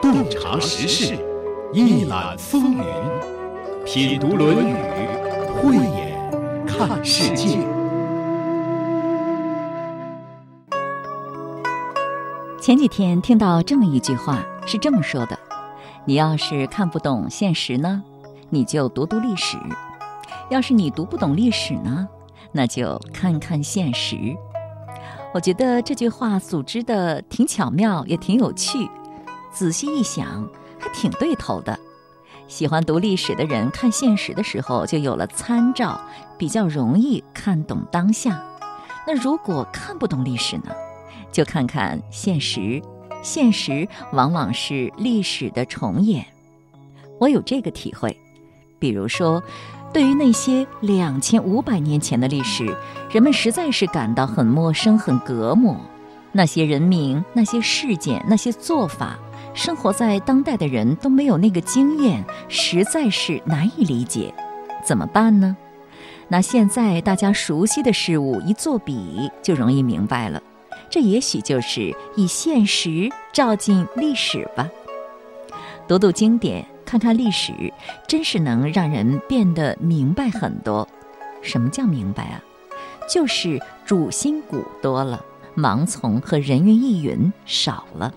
洞察时事，一览风云，品读《论语》，慧眼看世界。前几天听到这么一句话，是这么说的：“你要是看不懂现实呢，你就读读历史；要是你读不懂历史呢，那就看看现实。”我觉得这句话组织的挺巧妙，也挺有趣。仔细一想，还挺对头的。喜欢读历史的人看现实的时候就有了参照，比较容易看懂当下。那如果看不懂历史呢？就看看现实，现实往往是历史的重演。我有这个体会。比如说，对于那些两千五百年前的历史，人们实在是感到很陌生、很隔膜。那些人名、那些事件、那些做法。生活在当代的人都没有那个经验，实在是难以理解，怎么办呢？拿现在大家熟悉的事物一作比，就容易明白了。这也许就是以现实照进历史吧。读读经典，看看历史，真是能让人变得明白很多。什么叫明白啊？就是主心骨多了，盲从和人云亦云少了。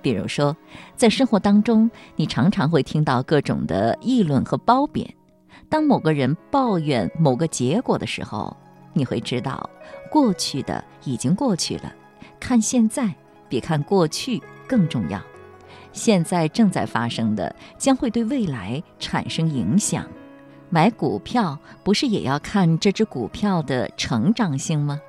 比如说，在生活当中，你常常会听到各种的议论和褒贬。当某个人抱怨某个结果的时候，你会知道，过去的已经过去了，看现在比看过去更重要。现在正在发生的，将会对未来产生影响。买股票不是也要看这只股票的成长性吗？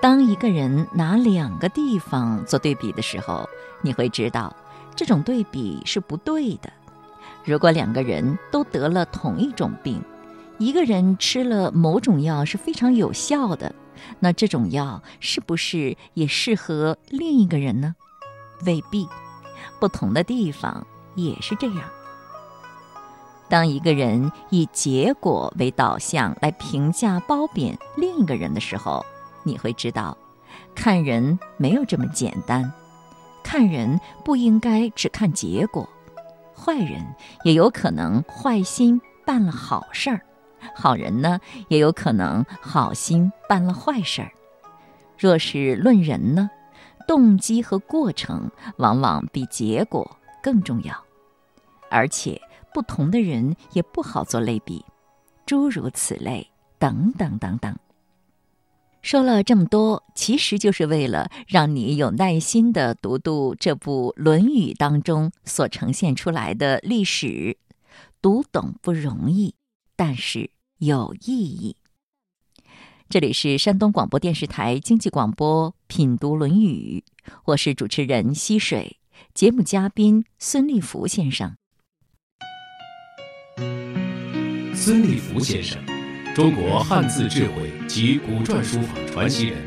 当一个人拿两个地方做对比的时候，你会知道，这种对比是不对的。如果两个人都得了同一种病，一个人吃了某种药是非常有效的，那这种药是不是也适合另一个人呢？未必，不同的地方也是这样。当一个人以结果为导向来评价褒贬另一个人的时候，你会知道，看人没有这么简单，看人不应该只看结果。坏人也有可能坏心办了好事儿，好人呢也有可能好心办了坏事儿。若是论人呢，动机和过程往往比结果更重要，而且不同的人也不好做类比，诸如此类，等等等等。说了这么多，其实就是为了让你有耐心的读读这部《论语》当中所呈现出来的历史，读懂不容易，但是有意义。这里是山东广播电视台经济广播《品读论语》，我是主持人溪水，节目嘉宾孙立福先生。孙立福先生。中国汉字智慧及古篆书法传奇人，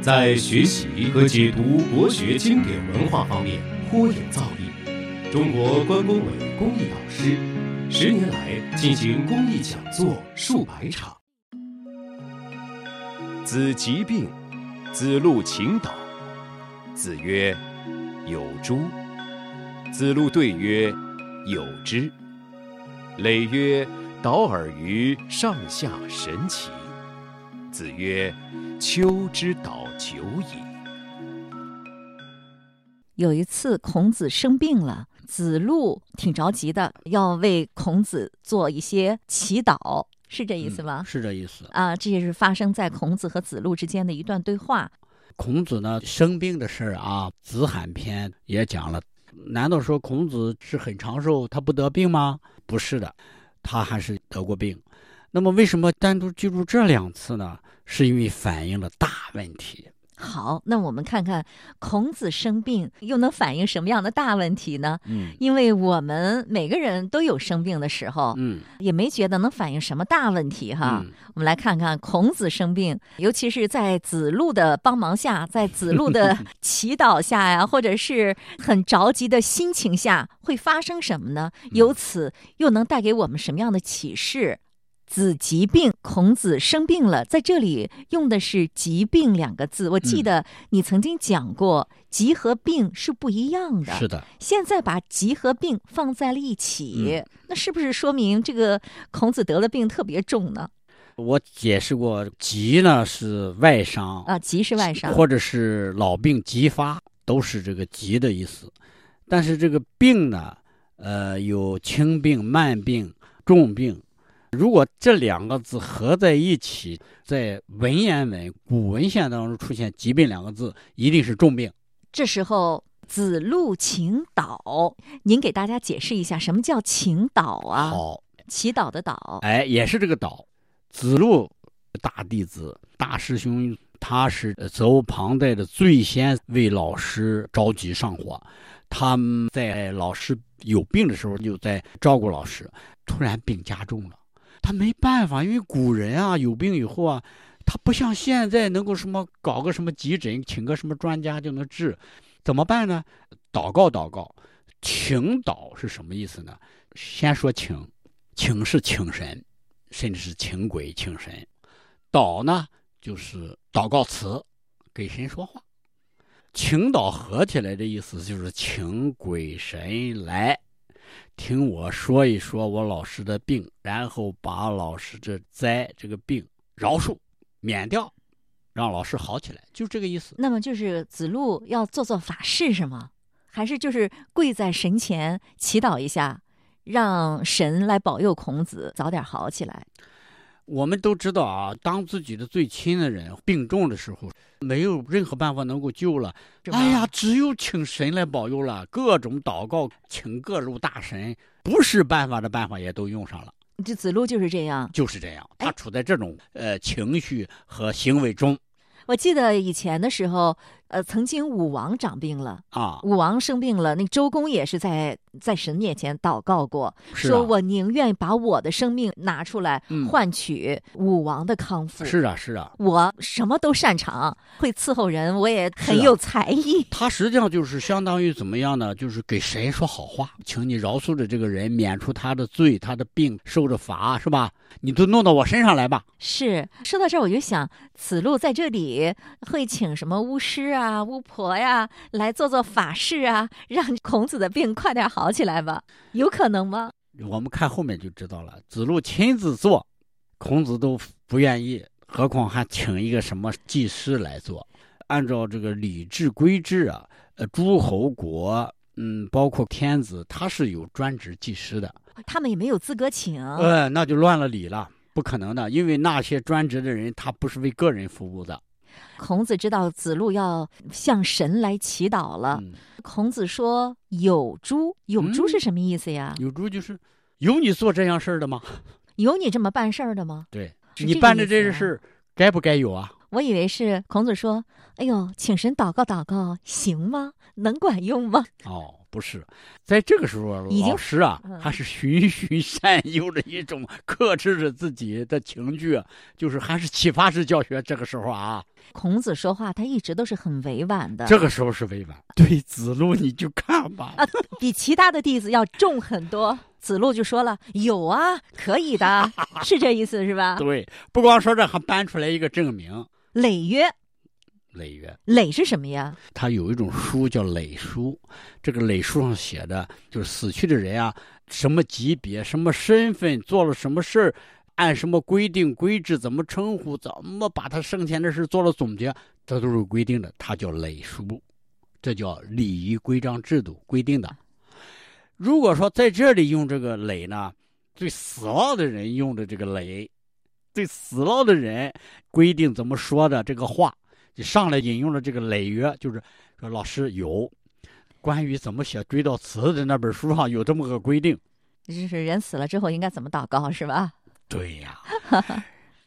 在学习和解读国学经典文化方面颇有造诣。中国关工委公益导师，十年来进行公益讲座数百场。子疾病，子路请导。子曰：“有诸？”子路对曰：“有之。”累曰。导尔于上下神奇。子曰：“秋之导久矣。”有一次，孔子生病了，子路挺着急的，要为孔子做一些祈祷，是这意思吗？是这意思啊，这也是发生在孔子和子路之间的一段对话。孔子呢，生病的事儿啊，《子罕篇》也讲了。难道说孔子是很长寿，他不得病吗？不是的。他还是得过病，那么为什么单独记住这两次呢？是因为反映了大问题。好，那我们看看孔子生病又能反映什么样的大问题呢？嗯，因为我们每个人都有生病的时候，嗯，也没觉得能反映什么大问题哈。我们来看看孔子生病，尤其是在子路的帮忙下，在子路的 祈祷下呀，或者是很着急的心情下，会发生什么呢？由此又能带给我们什么样的启示？子疾病，孔子生病了，在这里用的是“疾病”两个字。我记得你曾经讲过，疾和病是不一样的。是的，现在把疾和病放在了一起，嗯那是不是说明这个孔子得了病特别重呢？我解释过，疾呢是外伤，啊，疾是外伤，或者是老病急发，都是这个疾的意思。但是这个病呢，呃，有轻病、慢病、重病。如果这两个字合在一起，在文言文、古文献当中出现“疾病”两个字，一定是重病。这时候子路请祷，您给大家解释一下什么叫请祷啊？好，祈祷的祷，哎，也是这个祷。子路大弟子、大师兄，他是呃责无旁贷的，最先为老师着急上火。他们在老师有病的时候，就在照顾老师。突然病加重了，他没办法，因为古人啊，有病以后啊，他不像现在能够什么搞个什么急诊，请个什么专家就能治，怎么办呢？祷告祷告，请祷是什么意思呢？先说请，请是请神。甚至是请鬼请神，祷呢就是祷告词，给神说话。请祷合起来的意思就是请鬼神来听我说一说我老师的病，然后把老师这灾这个病饶恕免掉，让老师好起来，就这个意思。那么就是子路要做做法事是吗？还是就是跪在神前祈祷一下？让神来保佑孔子早点好起来。我们都知道啊，当自己的最亲的人病重的时候，没有任何办法能够救了。哎呀，只有请神来保佑了。各种祷告，请各路大神，不是办法的办法也都用上了。这子路就是这样，就是这样，他哎处在这种呃情绪和行为中我记得以前的时候，呃，曾经武王长病了，啊。武王生病了，那周公也是在在神面前祷告过，是啊，说我宁愿把我的生命拿出来嗯换取武王的康复。是啊，是啊。我什么都擅长，会伺候人，我也很有才艺。他实际上就是相当于怎么样呢？就是给神说好话，请你饶恕着这个人，免除他的罪，他的病受着罚，是吧？你都弄到我身上来吧。是说到这儿，我就想，此路在这里会请什么巫师啊、巫婆呀来做做法事啊，让孔子的病快点好起来吧？有可能吗？我们看后面就知道了。子路亲自做，孔子都不愿意，何况还请一个什么技师来做？按照这个礼制规制啊，呃，诸侯国，嗯，包括天子，他是有专职技师的。他们也没有资格请。呃，那就乱了礼了，不可能的，因为那些专职的人，他不是为个人服务的。孔子知道子路要向神来祈祷了。嗯，孔子说：“有诸，有诸嗯是什么意思呀？有诸就是有你做这样事儿的吗？有你这么办事儿的吗？对，你办的这个事儿，该不该有啊？我以为是孔子说：‘哎呦，请神祷告祷告，行吗？能管用吗哦，不是，在这个时候，老师啊嗯，还是循循善诱的一种克制着自己的情绪，就是还是启发式教学。这个时候啊，？’孔子说话他一直都是很委婉的，这个时候是委婉。对子路，你就看吧。啊比其他的弟子要重很多。子路就说了：“有啊，可以的，是这意思是吧对，不光说这，还搬出来一个证明。？”累曰累曰，：“累是什么呀？他有一种书叫累书，这个累书上写的就是死去的人啊，什么级别、什么身份，做了什么事儿，按什么规定规制怎么称呼，怎么把他生前的事做了总结，这都是规定的，它叫累书，这叫礼仪规章制度规定的。如果说在这里用这个累呢，对死亡的人用的这个累，对死了的人规定怎么说的这个话。就上来引用了这个累约，就是说老师有关于怎么写追悼词的那本书上有这么个规定。就是人死了之后应该怎么祷告是吧？对呀，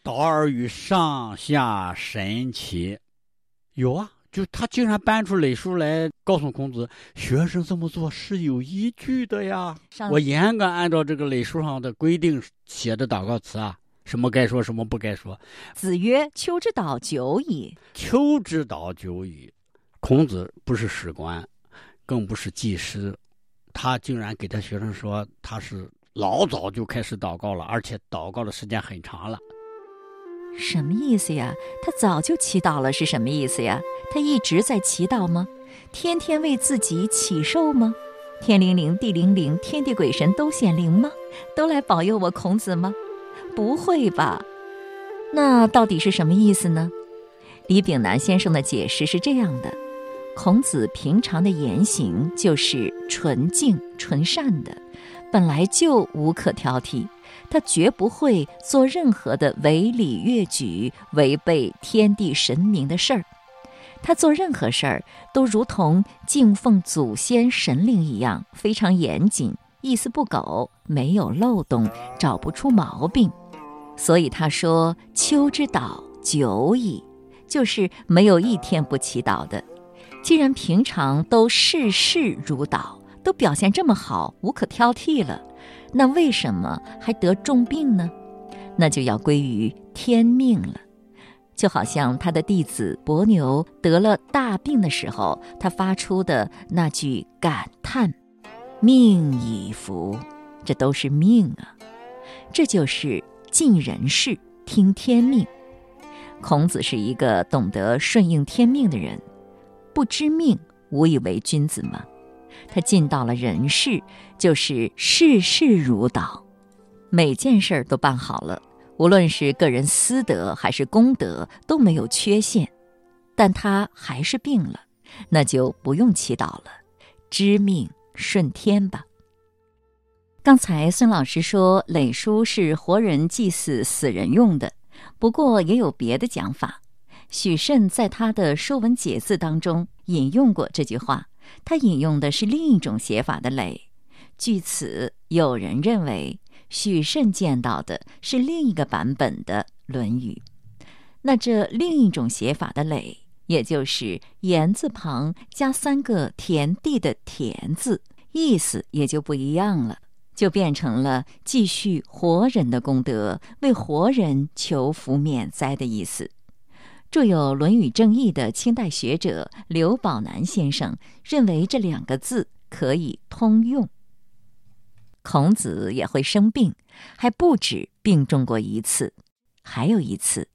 祷而与上下神奇，有啊，就他竟然搬出累书来告诉孔子，学生这么做是有依据的呀。我严格按照这个累书上的规定写的祷告词啊，什么该说，什么不该说。子曰：“秋之祷久矣。秋之祷久矣。孔子不是史官，更不是祭师，他竟然给他学生说他是老早就开始祷告了，而且祷告的时间很长了。什么意思呀？他早就祈祷了，是什么意思呀？他一直在祈祷吗？天天为自己祈寿吗？天灵灵，地灵灵，天地鬼神都显灵吗？都来保佑我孔子吗？不会吧？那到底是什么意思呢？李炳南先生的解释是这样的：孔子平常的言行就是纯净、纯善的，本来就无可挑剔。他绝不会做任何的违礼越矩、违背天地神明的事儿。他做任何事儿都如同敬奉祖先神灵一样，非常严谨，一丝不苟，没有漏洞，找不出毛病。所以他说：“秋之祷久矣，就是没有一天不祈祷的。既然平常都事事如祷，都表现这么好，无可挑剔了。”那为什么还得重病呢？那就要归于天命了。就好像他的弟子伯牛得了大病的时候，他发出的那句感叹：“命已福”，这都是命啊。这就是尽人事，听天命。孔子是一个懂得顺应天命的人，不知命，无以为君子吗？他尽到了人事，就是事事如导，每件事儿都办好了，无论是个人私德还是公德都没有缺陷。但他还是病了，那就不用祈祷了，知命顺天吧。刚才孙老师说垒书是活人祭祀死人用的，不过也有别的讲法。许慎在他的《说文解字》当中引用过这句话。他引用的是另一种写法的垒，据此，有人认为许慎见到的是另一个版本的《论语》。那这另一种写法的垒，也就是言字旁加三个田地的田字，意思也就不一样了，就变成了继续活人的功德，为活人求福免灾的意思。著有《论语正义》的清代学者刘宝南先生认为，这两个字可以通用。孔子也会生病，还不止病重过一次，还有一次，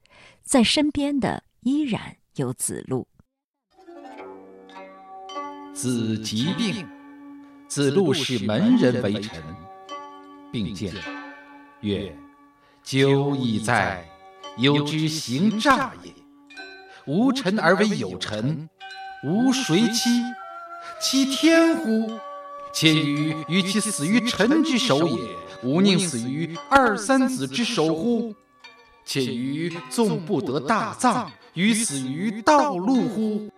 在身边的依然有子路。子疾病，子路使门人为臣，并见曰：“久矣哉，有之行诈也。”无臣而为有臣，无谁欺？欺天乎？且余与其死于臣之手也，吾宁死于二三子之手乎？且于纵不得大葬，于死于道路乎？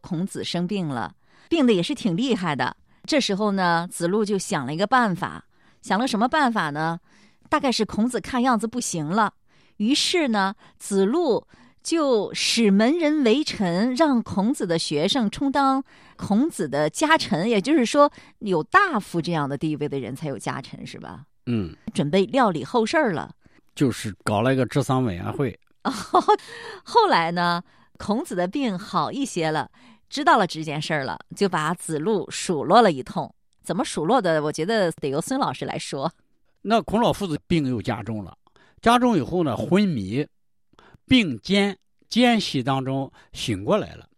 孔子生病了，病的也是挺厉害的。这时候呢，子路就想了一个办法，想了什么办法呢？大概是孔子看样子不行了，于是呢，子路。就使门人为臣，让孔子的学生充当孔子的家臣，也就是说，有大夫这样的地位的人才有家臣，是吧？嗯，准备料理后事儿了，就是搞了一个治丧委员会。后来呢，孔子的病好一些了，知道了这件事儿了，就把子路数落了一通。怎么数落的？我觉得得由孙老师来说。那孔老夫子病又加重了，加重以后呢，昏迷。并间间隙当中醒过来了，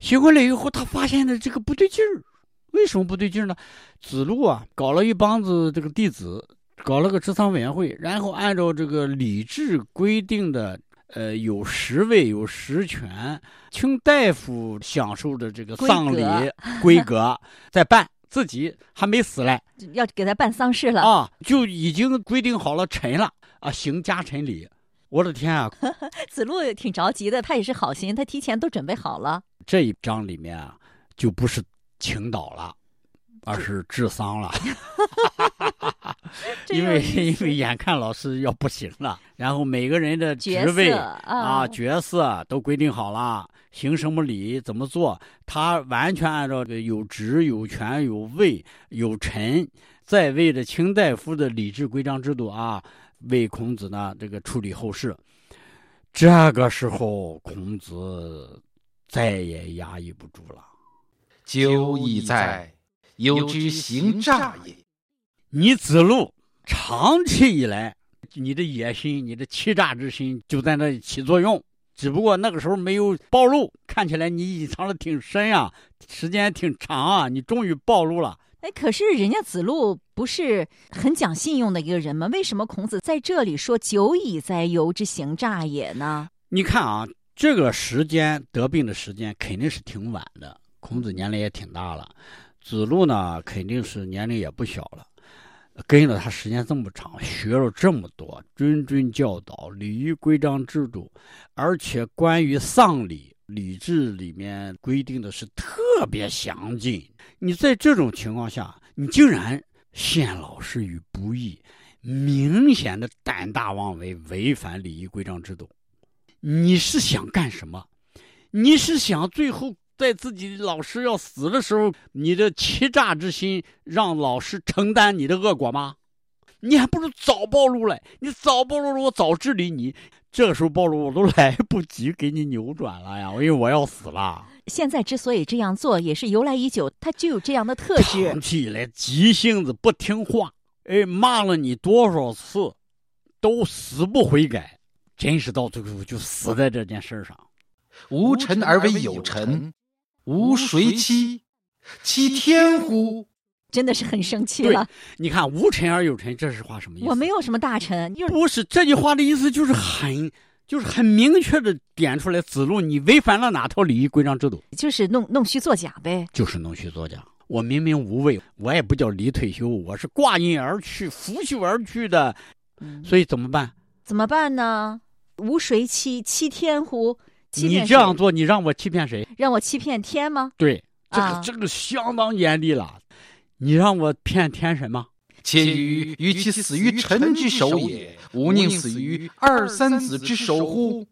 醒过来以后，他发现了这个不对劲儿。为什么不对劲儿呢？子路啊，搞了一帮子这个弟子，搞了个治丧委员会，然后按照这个礼制规定的，呃，有十位有实权，请大夫享受的这个丧礼规格在办，自己还没死嘞，要给他办丧事了啊，就已经规定好了臣了啊，行家臣礼。我的天啊！子路挺着急的，他也是好心，他提前都准备好了。这一章里面啊，就不是请祷了，而是治丧了。因为因为眼看老师要不行了，然后每个人的职位啊角色都规定好了，行什么礼怎么做，他完全按照这有职有权有位有臣在位的卿大夫的礼制规章制度啊。为孔子呢，这个处理后事。这个时候，孔子再也压抑不住了。久矣哉，有之行诈也。你子路长期以来你的野心、你的欺诈之心就在那里起作用。只不过那个时候没有暴露，看起来你隐藏的挺深啊，时间挺长啊，你终于暴露了。哎，可是人家子路不是很讲信用的一个人吗？为什么孔子在这里说“久矣哉，由之行诈也”呢？你看啊，这个时间得病的时间肯定是挺晚的。孔子年龄也挺大了，子路呢肯定是年龄也不小了。跟了他时间这么长，学了这么多，谆谆教导礼仪规章制度，而且关于丧礼，《礼制》里面规定的是特别详尽。你在这种情况下，你竟然陷老师于不义，明显的胆大妄为，违反礼仪规章制度。你是想干什么？你是想最后？在自己老师要死的时候，你的欺诈之心让老师承担你的恶果吗？你还不如早暴露了。你早暴露了，我早治理你。这个时候暴露，我都来不及给你扭转了呀，因为我要死了。现在之所以这样做，也是由来已久，他就有这样的特质。长期以来急性子不听话，哎，骂了你多少次，都死不悔改，真是到最后就死在这件事上。无臣而为有臣。吾谁欺？欺天乎？真的是很生气了。你看“无臣而有臣”，这是话什么意思？我没有什么大臣。不是这句话的意思，就是很，就是很明确的点出来：子路，你违反了哪套礼仪规章制度？就是弄弄虚作假呗。就是弄虚作假。我明明无畏，我也不叫离退休，我是挂印而去，拂袖而去的。所以怎么办？怎么办呢？无谁欺？欺天乎？你这样做，你让我欺骗谁？让我欺骗天吗？对，这个这个相当严厉了。你让我骗天神吗？且于与其死于臣之手也，吾宁死于二三子之手乎？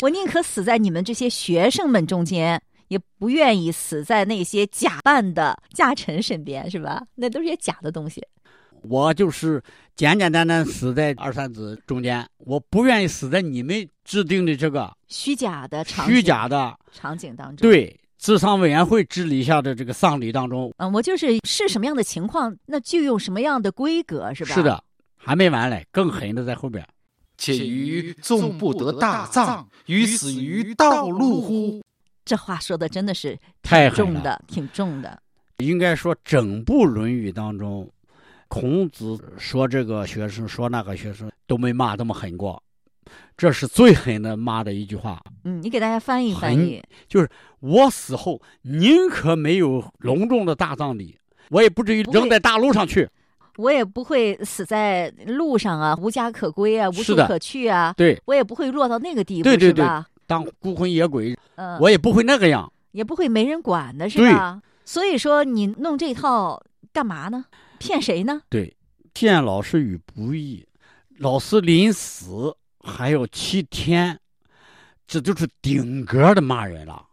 我宁可死在你们这些学生们中间，也不愿意死在那些假扮的家臣身边，是吧？那都是些假的东西。我就是简简单单死在二三子中间，我不愿意死在你们制定的这个虚假的场虚假的场景当中。对，治丧委员会治理下的这个丧礼当中，嗯，我就是是什么样的情况，那就用什么样的规格，是吧？是的，还没完嘞，更狠的在后边。且于纵不得大葬，于死于道路乎？这话说的真的是太重的，挺重的。应该说，整部《论语》当中。孔子说：“这个学生说那个学生都没骂这么狠过，这是最狠的骂的一句话。”嗯，你给大家翻译翻译，就是我死后宁可没有隆重的大葬礼，我也不至于扔在大路上去，我也不会死在路上啊，无家可归啊，无处可去啊。对，我也不会落到那个地步，对对对，当孤魂野鬼，嗯，我也不会那个样，也不会没人管的是吧？所以说你弄这套干嘛呢？骗谁呢？对，骗老师与不义，老师临死还要七天，这就是顶格的骂人了，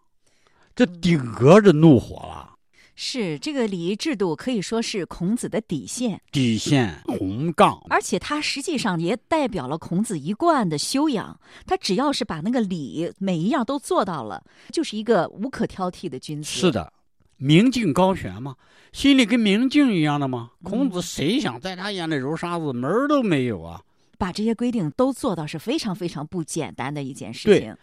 这顶格的怒火了。是这个礼仪制度可以说是孔子的底线，底线红杠。而且他实际上也代表了孔子一贯的修养。他只要是把那个礼每一样都做到了，就是一个无可挑剔的君子。是的。明镜高悬嘛，心里跟明镜一样的嘛？孔子谁想在他眼里揉沙子，门儿都没有啊！把这些规定都做到是非常非常不简单的一件事情。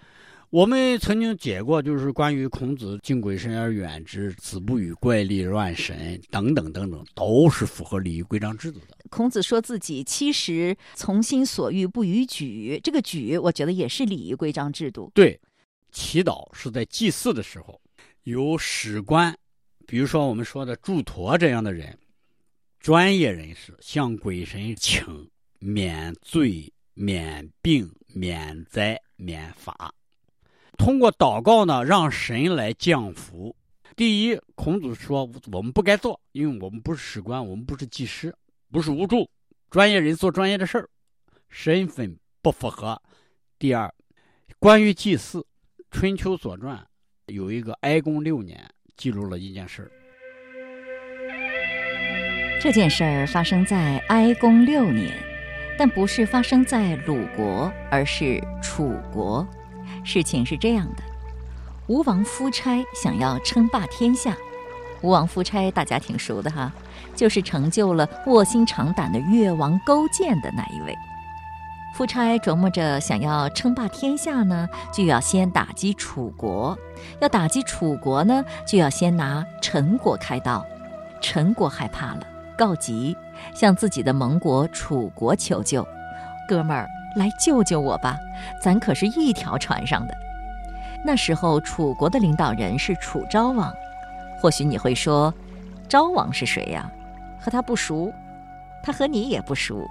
我们曾经解过，就是关于孔子敬鬼神而远之，子不语怪力乱神等等等等，都是符合礼仪规章制度的。孔子说自己七十从心所欲不逾矩，这个矩我觉得也是礼仪规章制度。对，祈祷是在祭祀的时候，由史官。比如说，我们说的祝陀这样的人，专业人士向鬼神请免罪、免病、免灾、免罚，通过祷告呢，让神来降福。第一，孔子说我们不该做，因为我们不是史官，我们不是祭师，不是巫祝，专业人做专业的事儿，身份不符合。第二，关于祭祀，《春秋左传》有一个哀公六年。记录了一件事儿。这件事儿发生在哀公六年，但不是发生在鲁国，而是楚国。事情是这样的：吴王夫差想要称霸天下。吴王夫差大家挺熟的哈，就是成就了卧薪尝胆的越王勾践的那一位。夫差琢磨着，想要称霸天下呢，就要先打击楚国；要打击楚国呢，就要先拿陈国开刀。陈国害怕了，告急，向自己的盟国楚国求救：“哥们儿，来救救我吧！咱可是一条船上的。”那时候，楚国的领导人是楚昭王。或许你会说，昭王是谁呀？和他不熟，他和你也不熟。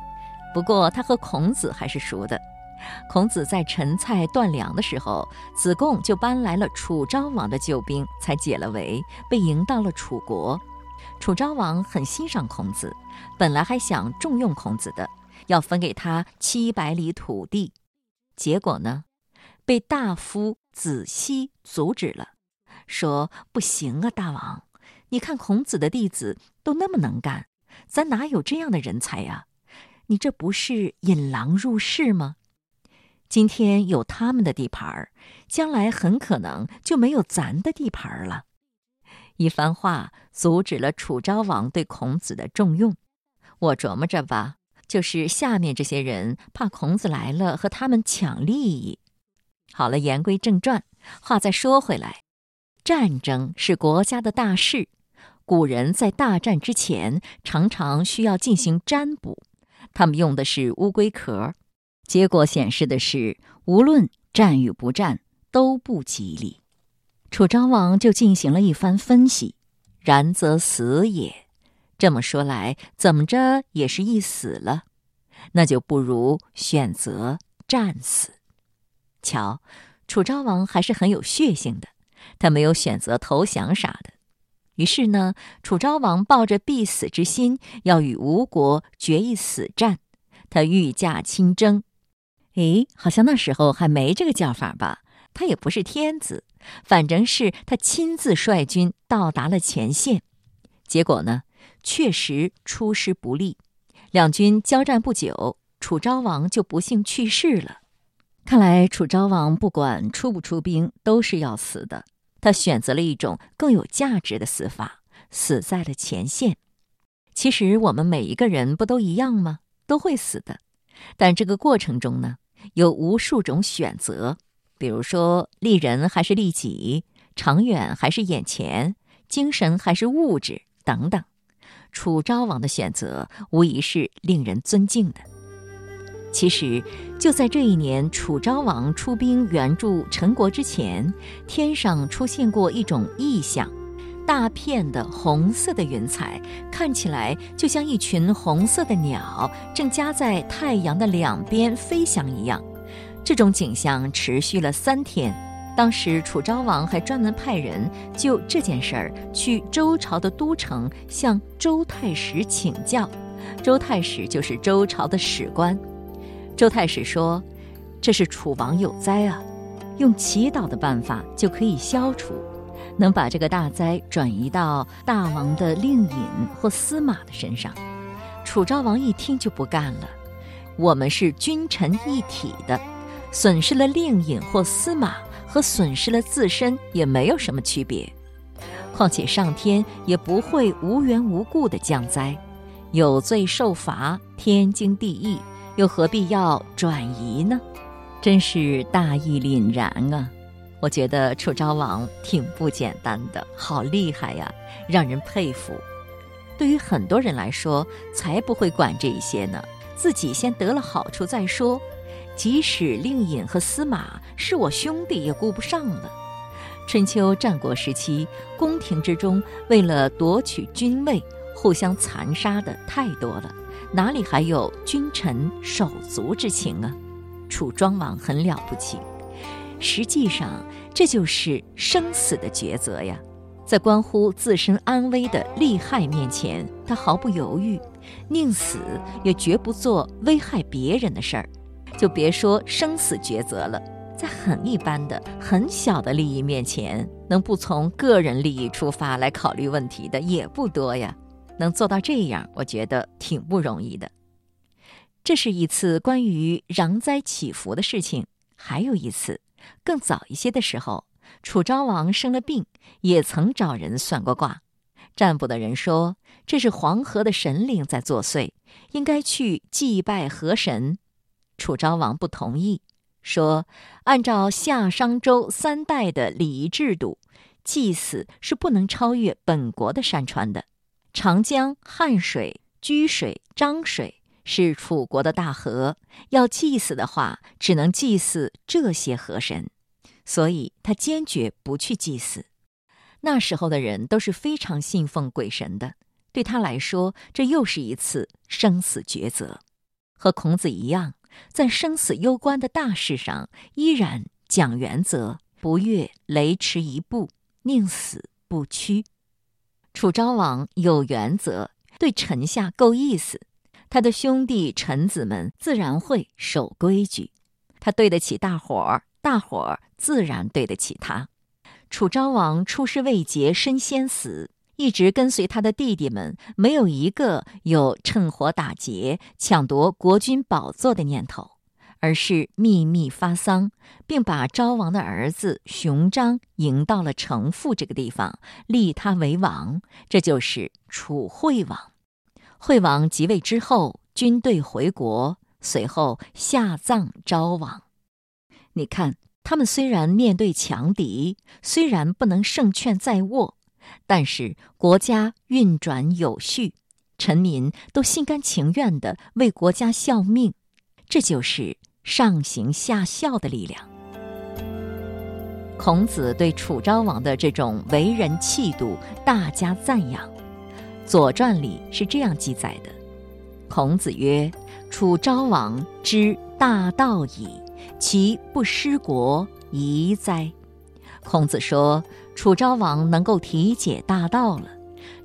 不过他和孔子还是熟的。孔子在陈蔡断粮的时候，子贡就搬来了楚昭王的救兵，才解了围，被迎到了楚国。楚昭王很欣赏孔子，本来还想重用孔子的，要分给他七百里土地。结果呢，被大夫子西阻止了，说：“不行啊，大王，你看孔子的弟子都那么能干，咱哪有这样的人才呀？”你这不是引狼入室吗？今天有他们的地盘儿，将来很可能就没有咱的地盘儿了。一番话阻止了楚昭王对孔子的重用。我琢磨着吧，就是下面这些人怕孔子来了和他们抢利益。好了，言归正传，话再说回来，战争是国家的大事，古人在大战之前常常需要进行占卜。他们用的是乌龟壳，结果显示的是，无论战与不战都不吉利。楚昭王就进行了一番分析，然则死也。这么说来，怎么着也是一死了，那就不如选择战死。瞧，楚昭王还是很有血性的，他没有选择投降啥的。于是呢，楚昭王抱着必死之心，要与吴国决一死战。他御驾亲征，诶，好像那时候还没这个叫法吧？他也不是天子，反正是他亲自率军到达了前线。结果呢，确实出师不利。两军交战不久，楚昭王就不幸去世了。看来楚昭王不管出不出兵，都是要死的。他选择了一种更有价值的死法，死在了前线。其实我们每一个人不都一样吗？都会死的。但这个过程中呢，有无数种选择，比如说利人还是利己，长远还是眼前，精神还是物质等等。楚昭王的选择无疑是令人尊敬的。其实，就在这一年，楚昭王出兵援助陈国之前，天上出现过一种异象：大片的红色的云彩，看起来就像一群红色的鸟正夹在太阳的两边飞翔一样。这种景象持续了三天。当时，楚昭王还专门派人就这件事儿去周朝的都城向周太史请教。周太史就是周朝的史官。周太史说：“这是楚王有灾啊，用祈祷的办法就可以消除，能把这个大灾转移到大王的令尹或司马的身上。”楚昭王一听就不干了：“我们是君臣一体的，损失了令尹或司马和损失了自身也没有什么区别。况且上天也不会无缘无故的降灾，有罪受罚，天经地义。”又何必要转移呢？真是大义凛然啊！我觉得楚昭王挺不简单的，好厉害呀，让人佩服。对于很多人来说，才不会管这些呢，自己先得了好处再说。即使令尹和司马是我兄弟，也顾不上了。春秋战国时期，宫廷之中为了夺取君位，互相残杀的太多了。哪里还有君臣手足之情啊？楚庄王很了不起，实际上这就是生死的抉择呀。在关乎自身安危的利害面前，他毫不犹豫，宁死也绝不做危害别人的事儿。就别说生死抉择了，在很一般的、很小的利益面前，能不从个人利益出发来考虑问题的也不多呀。能做到这样，我觉得挺不容易的。这是一次关于攘灾祈福的事情，还有一次更早一些的时候，楚昭王生了病，也曾找人算过卦。占卜的人说，这是黄河的神灵在作祟，应该去祭拜河神。楚昭王不同意，说：“按照夏商周三代的礼仪制度，祭祀是不能超越本国的山川的。长江、汉水、居水、漳水是楚国的大河，要祭祀的话，只能祭祀这些河神，所以他坚决不去祭祀。那时候的人都是非常信奉鬼神的，对他来说，这又是一次生死抉择。和孔子一样，在生死攸关的大事上，依然讲原则，不越雷池一步，宁死不屈。楚昭王有原则，对臣下够意思，他的兄弟臣子们自然会守规矩。他对得起大伙儿，大伙儿自然对得起他。楚昭王出师未捷身先死，一直跟随他的弟弟们，没有一个有趁火打劫、抢夺国君宝座的念头，而是秘密发丧，并把昭王的儿子熊章迎到了城父这个地方，立他为王。这就是楚惠王。惠王即位之后，军队回国，随后下葬昭王。你看。他们虽然面对强敌，虽然不能胜券在握，但是国家运转有序，臣民都心甘情愿地为国家效命，这就是上行下效的力量。孔子对楚昭王的这种为人气度大加赞扬，《左传》里是这样记载的：“孔子曰：‘楚昭王之大道矣。’”其不失国，宜哉？孔子说：“楚昭王能够体解大道了，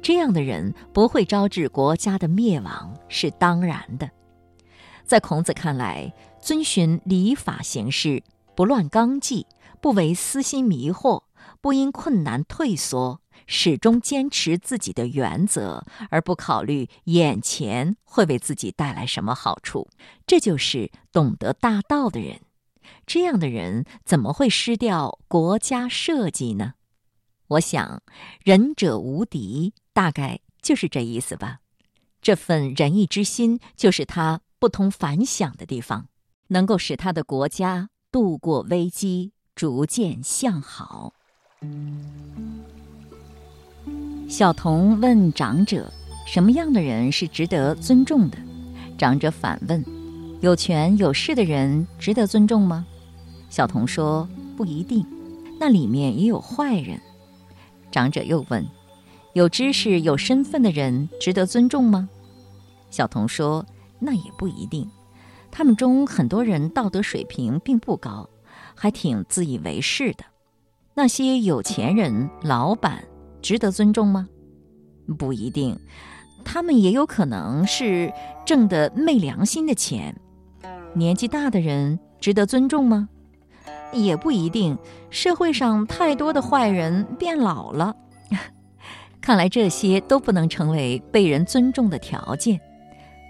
这样的人不会招致国家的灭亡，是当然的。”在孔子看来，遵循礼法行事，不乱纲纪，不为私心迷惑，不因困难退缩，始终坚持自己的原则，而不考虑眼前会为自己带来什么好处，这就是懂得大道的人。这样的人怎么会失掉国家社稷呢？我想，仁者无敌，大概就是这意思吧。这份仁义之心，就是他不同凡响的地方，能够使他的国家度过危机，逐渐向好。小童问长者：“什么样的人是值得尊重的？”长者反问：“有权有势的人值得尊重吗？”小童说：“不一定，那里面也有坏人。”长者又问：“有知识、有身份的人值得尊重吗？”小童说：“那也不一定，他们中很多人道德水平并不高，还挺自以为是的。那些有钱人、老板值得尊重吗？不一定，他们也有可能是挣的昧良心的钱。年纪大的人值得尊重吗？”也不一定，社会上太多的坏人变老了。看来这些都不能成为被人尊重的条件。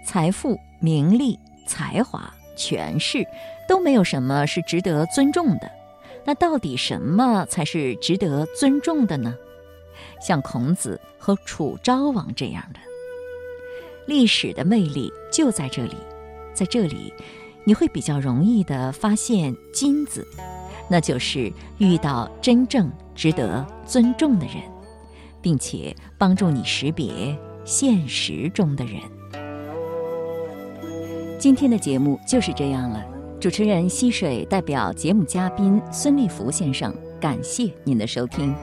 财富、名利、才华、权势，都没有什么是值得尊重的。那到底什么才是值得尊重的呢？像孔子和楚昭王这样的，历史的魅力就在这里，在这里。你会比较容易的发现金子，那就是遇到真正值得尊重的人，并且帮助你识别现实中的人。今天的节目就是这样了。主持人溪水代表节目嘉宾孙立福先生感谢您的收听。